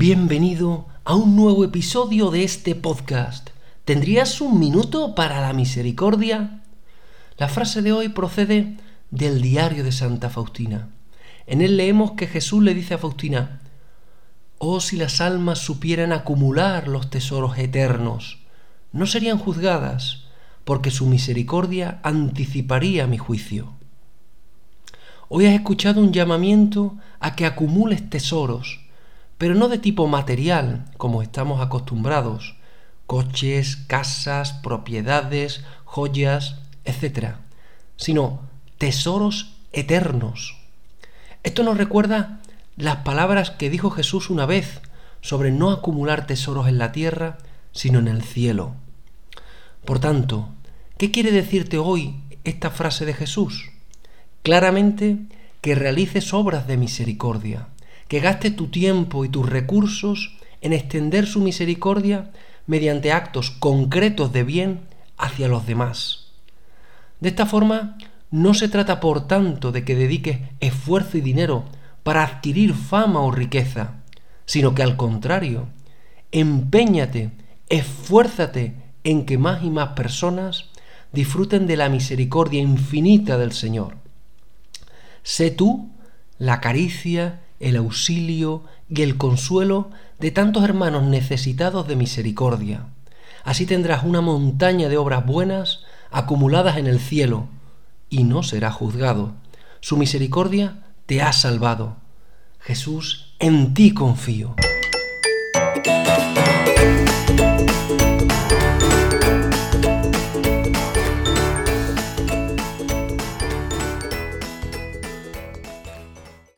Bienvenido a un nuevo episodio de este podcast. ¿Tendrías un minuto para la misericordia? La frase de hoy procede del diario de Santa Faustina. En él leemos que Jesús le dice a Faustina, Oh si las almas supieran acumular los tesoros eternos, no serían juzgadas, porque su misericordia anticiparía mi juicio. Hoy has escuchado un llamamiento a que acumules tesoros, pero no de tipo material, como estamos acostumbrados, coches, casas, propiedades, joyas, etc., sino tesoros eternos. Esto nos recuerda las palabras que dijo Jesús una vez sobre no acumular tesoros en la tierra, sino en el cielo. Por tanto, ¿qué quiere decirte hoy esta frase de Jesús? Claramente que realices obras de misericordia, que gaste tu tiempo y tus recursos en extender su misericordia mediante actos concretos de bien hacia los demás. De esta forma, no se trata por tanto de que dediques esfuerzo y dinero para adquirir fama o riqueza, sino que al contrario, empeñate, esfuérzate en que más y más personas disfruten de la misericordia infinita del Señor. Sé tú la caricia el auxilio y el consuelo de tantos hermanos necesitados de misericordia. Así tendrás una montaña de obras buenas acumuladas en el cielo, y no serás juzgado. Su misericordia te ha salvado. Jesús, en ti confío.